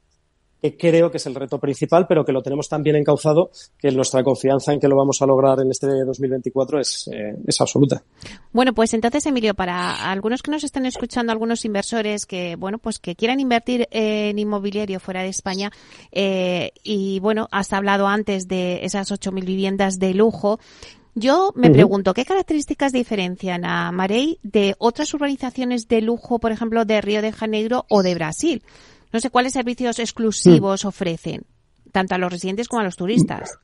que creo que es el reto principal, pero que lo tenemos tan bien encauzado que nuestra confianza en que lo vamos a lograr en este 2024 es, eh, es absoluta. Bueno, pues entonces, Emilio, para algunos que nos estén escuchando, algunos inversores que, bueno, pues que quieran invertir en inmobiliario fuera de España, eh, y bueno, has hablado antes de esas 8.000 viviendas de lujo, yo me uh -huh. pregunto, ¿qué características diferencian a Marey de otras urbanizaciones de lujo, por ejemplo, de Río de Janeiro o de Brasil? No sé cuáles servicios exclusivos mm. ofrecen, tanto a los residentes como a los turistas.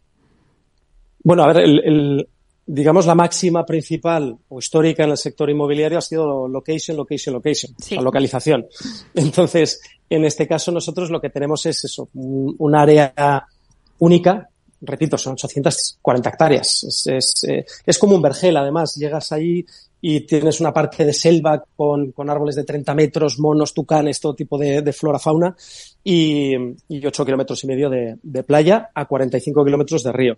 Bueno, a ver, el, el, digamos la máxima principal o histórica en el sector inmobiliario ha sido location, location, location, sí. la localización. Entonces, en este caso nosotros lo que tenemos es eso, un, un área única, repito, son 840 hectáreas. Es, eh, es como un vergel, además. Llegas ahí y tienes una parte de selva con, árboles de 30 metros, monos, tucanes, todo tipo de, flora, fauna, y, y 8 kilómetros y medio de, de, playa a 45 kilómetros de río.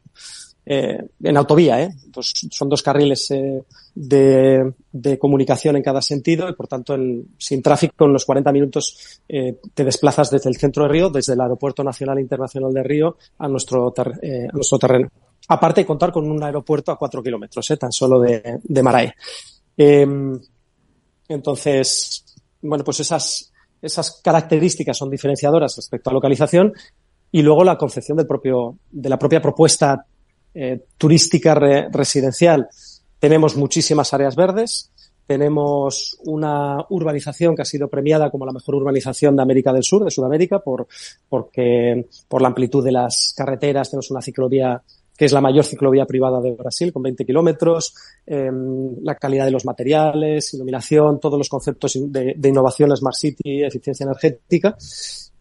Eh, en autovía, ¿eh? Entonces, son dos carriles eh, de, de, comunicación en cada sentido y, por tanto, sin tráfico, en los 40 minutos eh, te desplazas desde el centro de Río, desde el Aeropuerto Nacional e Internacional de Río, a nuestro, ter, a nuestro terreno. Aparte de contar con un aeropuerto a 4 kilómetros, tan solo de, de Marae. Eh, entonces, bueno, pues esas, esas características son diferenciadoras respecto a localización y luego la concepción del propio, de la propia propuesta eh, turística re, residencial. Tenemos muchísimas áreas verdes, tenemos una urbanización que ha sido premiada como la mejor urbanización de América del Sur, de Sudamérica, por, porque, por la amplitud de las carreteras, tenemos una ciclovía que es la mayor ciclovía privada de Brasil, con 20 kilómetros, eh, la calidad de los materiales, iluminación, todos los conceptos de, de, innovación, Smart City, eficiencia energética.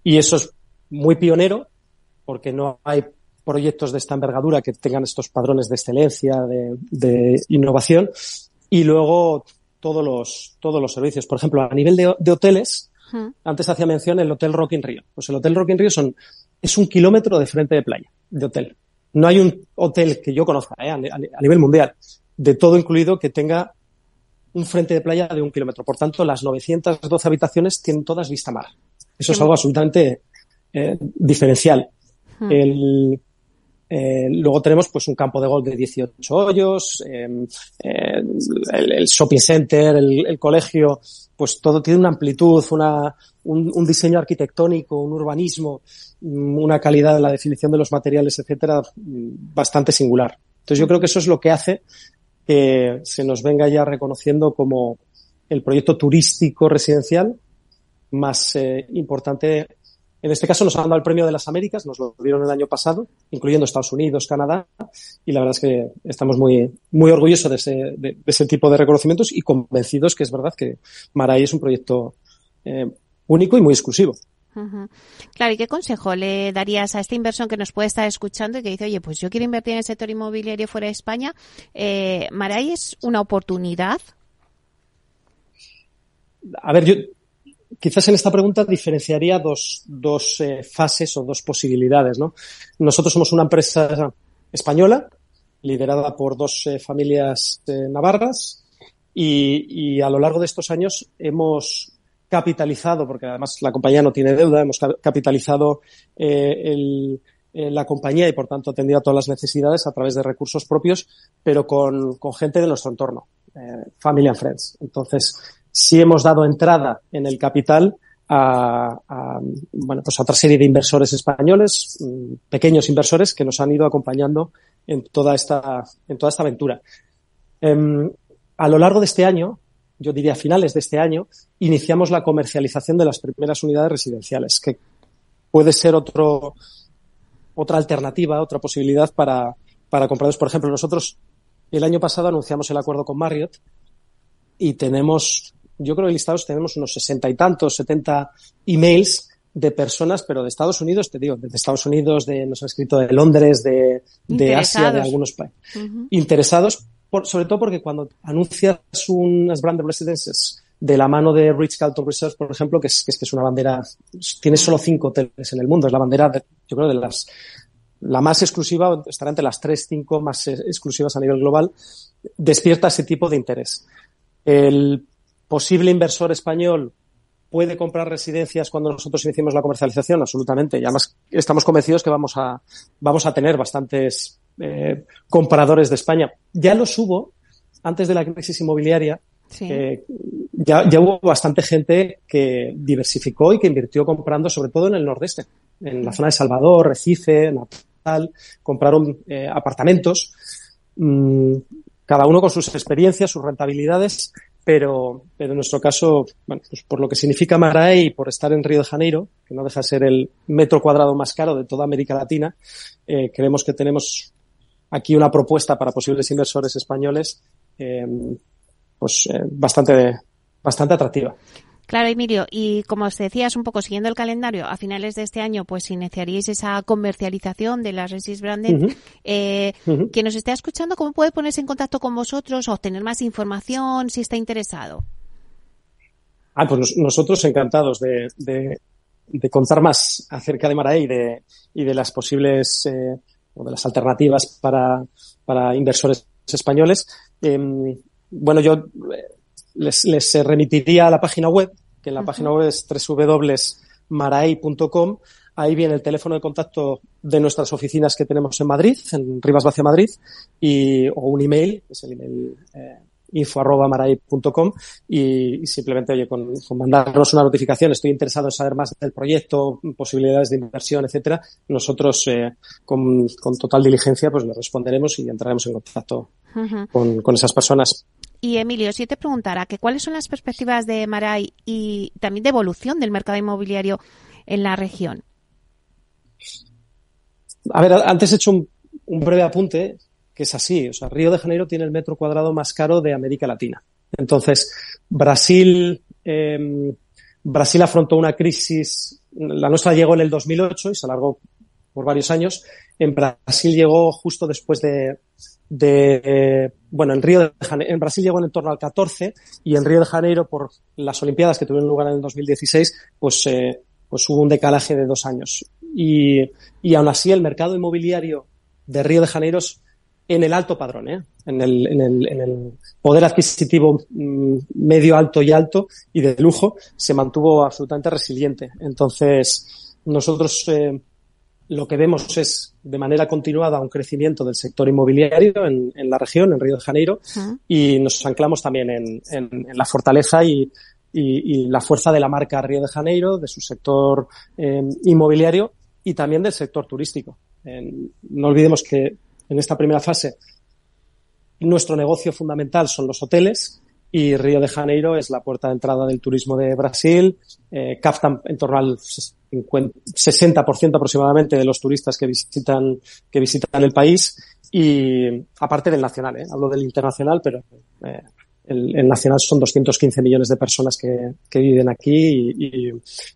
Y eso es muy pionero, porque no hay proyectos de esta envergadura que tengan estos padrones de excelencia, de, de innovación. Y luego todos los, todos los servicios. Por ejemplo, a nivel de, de hoteles, uh antes hacía mención el Hotel Rock in Rio. Pues el Hotel Rock in Rio son, es un kilómetro de frente de playa, de hotel. No hay un hotel que yo conozca ¿eh? a, a, nivel mundial, de todo incluido, que tenga un frente de playa de un kilómetro. Por tanto, las 912 habitaciones tienen todas vista mar. Eso es algo absolutamente eh, diferencial. El, eh, luego tenemos pues un campo de golf de 18 hoyos, eh, el, shopping center, el, colegio, pues todo tiene una amplitud, una, un, diseño arquitectónico, un urbanismo, mm, una calidad, la definición de los materiales, etcétera, mm, bastante singular. Entonces yo creo que eso es lo que hace que se nos venga ya reconociendo como el proyecto turístico residencial más eh, importante en este caso nos han dado el premio de las Américas, nos lo dieron el año pasado, incluyendo Estados Unidos, Canadá, y la verdad es que estamos muy, muy orgullosos de ese, de, de ese tipo de reconocimientos y convencidos que es verdad que Maray es un proyecto eh, único y muy exclusivo. Uh -huh. Claro, ¿y qué consejo le darías a este inversor que nos puede estar escuchando y que dice, oye, pues yo quiero invertir en el sector inmobiliario fuera de España? Eh, ¿Maray es una oportunidad a ver, yo quizás en esta pregunta diferenciaría dos, dos eh, fases o dos posibilidades, ¿no? Nosotros somos una empresa española, liderada por dos eh, familias eh, navarras, y, y, a lo largo de estos años hemos capitalizado, porque además la compañía no tiene deuda, hemos capitalizado el, la compañía y por tanto atendido a todas las necesidades a través de recursos propios, pero con, con gente de nuestro entorno, eh, family and friends. Entonces, sí hemos dado entrada en el capital a, a, bueno, pues a otra serie de inversores españoles, mm, pequeños inversores que nos han ido acompañando en toda esta, en toda esta aventura. Eh, a lo largo de este año, yo diría a finales de este año, iniciamos la comercialización de las primeras unidades residenciales, que puede ser otro, otra alternativa, otra posibilidad para, para compradores. Por ejemplo, nosotros el año pasado anunciamos el acuerdo con Marriott y tenemos yo creo que listados tenemos unos sesenta y tantos, setenta emails de personas, pero de Estados Unidos, te digo, de Estados Unidos, de, nos han escrito de Londres, de, de Asia, de algunos países. Interesados, por, sobre todo porque cuando anuncias unas branded residences de la mano de Rich Carlton Research, por ejemplo, que es, que es, que es una bandera, tiene solo cinco hoteles en el mundo, es la bandera, de, yo creo, de las, la más exclusiva, estará entre las tres, cinco más exclusivas a nivel global, despierta ese tipo de interés. El posible inversor español puede comprar residencias cuando nosotros iniciemos la comercialización, absolutamente. Y además estamos convencidos que vamos a, vamos a tener bastantes eh, compradores de España. Ya los hubo antes de la crisis inmobiliaria. Sí. Eh, ya, ya, hubo bastante gente que diversificó y que invirtió comprando, sobre todo en el nordeste, en la zona de Salvador, Recife, Natal, compraron eh, apartamentos, mmm, cada uno con sus experiencias, sus rentabilidades, pero, pero en nuestro caso, bueno, pues por lo que significa Maray y por estar en Río de Janeiro, que no deja de ser el metro cuadrado más caro de toda América Latina, eh, creemos que tenemos aquí una propuesta para posibles inversores españoles, eh, pues eh, bastante, bastante atractiva. Claro, Emilio, y como os decías un poco siguiendo el calendario, a finales de este año pues iniciaríais esa comercialización de las Resist Branded. Uh -huh. eh, uh -huh. Quien nos esté escuchando, ¿cómo puede ponerse en contacto con vosotros, obtener más información si está interesado? Ah, pues nosotros encantados de, de, de contar más acerca de Marae y de, y de las posibles eh, o de las alternativas para, para inversores españoles. Eh, bueno, yo les, les remitiría a la página web, que en la uh -huh. página web es www.marai.com. Ahí viene el teléfono de contacto de nuestras oficinas que tenemos en Madrid, en Rivas Vacia Madrid, y, o un email, que es el email eh, info.marai.com y, y, simplemente, oye, con, con, mandarnos una notificación, estoy interesado en saber más del proyecto, posibilidades de inversión, etcétera, nosotros eh, con, con, total diligencia pues le responderemos y entraremos en contacto uh -huh. con, con esas personas. Y Emilio, si te preguntara que cuáles son las perspectivas de Maray y también de evolución del mercado inmobiliario en la región. A ver, antes he hecho un, breve apunte que es así. O sea, Río de Janeiro tiene el metro cuadrado más caro de América Latina. Entonces, Brasil, eh, Brasil afrontó una crisis, la nuestra llegó en el 2008 y se alargó por varios años. En Brasil llegó justo después de, de bueno, en Río de Janeiro, en Brasil llegó en torno al 14 y en Río de Janeiro por las Olimpiadas que tuvieron lugar en el 2016, pues, eh, pues hubo un decalaje de dos años. Y, y aún así el mercado inmobiliario de Río de Janeiro en el alto padrón, ¿eh? en, el, en, el, en el poder adquisitivo mm, medio alto y alto y de lujo, se mantuvo absolutamente resiliente. Entonces, nosotros eh, lo que vemos es de manera continuada un crecimiento del sector inmobiliario en, en la región, en Río de Janeiro, uh -huh. y nos anclamos también en, en, en la fortaleza y, y, y, la fuerza de la marca Río de Janeiro, de su sector eh, inmobiliario y también del sector turístico. no olvidemos que en esta primera fase nuestro negocio fundamental son los hoteles y Río de Janeiro es la puerta de entrada del turismo de Brasil, eh, captan en torno al 60% aproximadamente de los turistas que visitan, que visitan el país y aparte del nacional, ¿eh? hablo del internacional, pero eh, el, nacional son 215 millones de personas que, que viven aquí y, y,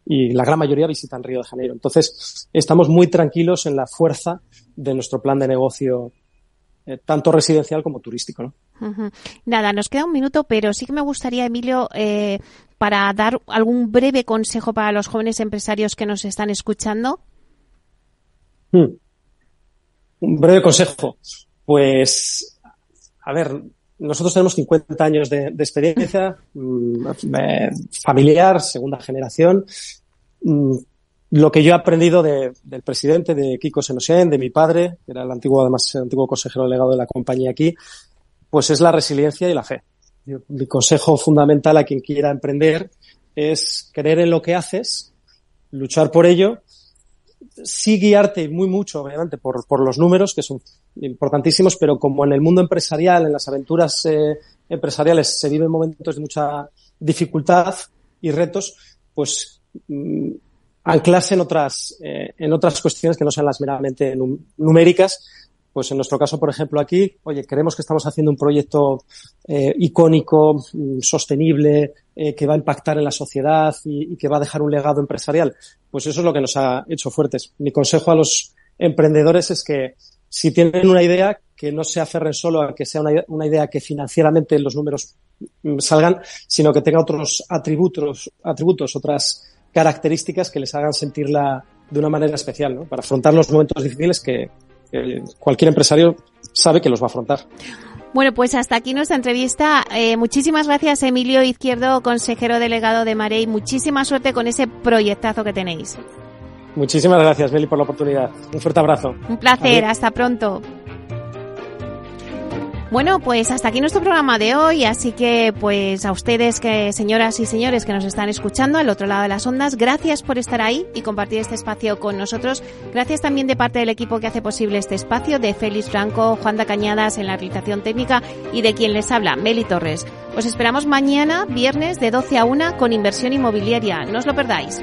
y, la gran mayoría visitan Río de Janeiro. Entonces, estamos muy tranquilos en la fuerza de nuestro plan de negocio eh, tanto residencial como turístico. ¿no? Uh -huh. Nada, nos queda un minuto, pero sí que me gustaría, Emilio, eh, para dar algún breve consejo para los jóvenes empresarios que nos están escuchando? Hmm. Un breve consejo. Pues, a ver, nosotros tenemos 50 años de, experiencia mm, eh, familiar, segunda generación. Lo que yo he aprendido de, del presidente, de Kiko Senosian, de mi padre, que era el antiguo, además, el antiguo consejero delegado de la compañía aquí, pues es la resiliencia y la fe. mi consejo fundamental a quien quiera emprender es creer en lo que haces, luchar por ello, sí guiarte muy mucho, obviamente, por, por los números, que son importantísimos, pero como en el mundo empresarial, en las aventuras eh, empresariales, se viven momentos de mucha dificultad y retos, pues mm, anclarse en otras, eh, en otras cuestiones que no sean las meramente numéricas. Pues en nuestro caso, por ejemplo, aquí, oye, creemos que estamos haciendo un proyecto eh, icónico, mm, sostenible, eh, que va a impactar en la sociedad y, y, que va a dejar un legado empresarial. Pues eso es lo que nos ha hecho fuertes. Mi consejo a los emprendedores es que si tienen una idea, que no se aferren solo a que sea una, una idea que financieramente los números mm, salgan, sino que tenga otros atributos, atributos otras características que les hagan sentirla de una manera especial, ¿no? Para afrontar los momentos difíciles que, cualquier empresario sabe que los va a afrontar. Bueno, pues hasta aquí nuestra entrevista. Eh, muchísimas gracias, Emilio Izquierdo, consejero delegado de Marey. Muchísima suerte con ese proyectazo que tenéis. Muchísimas gracias, Meli, por la oportunidad. Un fuerte abrazo. Un placer. Adiós. Hasta pronto. Bueno, pues hasta aquí nuestro programa de hoy, así que pues a ustedes que señoras y señores que nos están escuchando al otro lado de las ondas, gracias por estar ahí y compartir este espacio con nosotros. Gracias también de parte del equipo que hace posible este espacio, de Félix Franco, Juan da Cañadas en la realización técnica y de quien les habla, Meli Torres. Os esperamos mañana, viernes de 12 a 1 con inversión inmobiliaria. No os lo perdáis.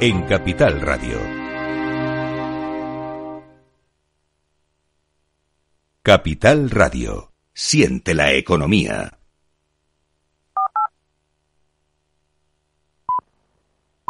en Capital Radio. Capital Radio. Siente la economía.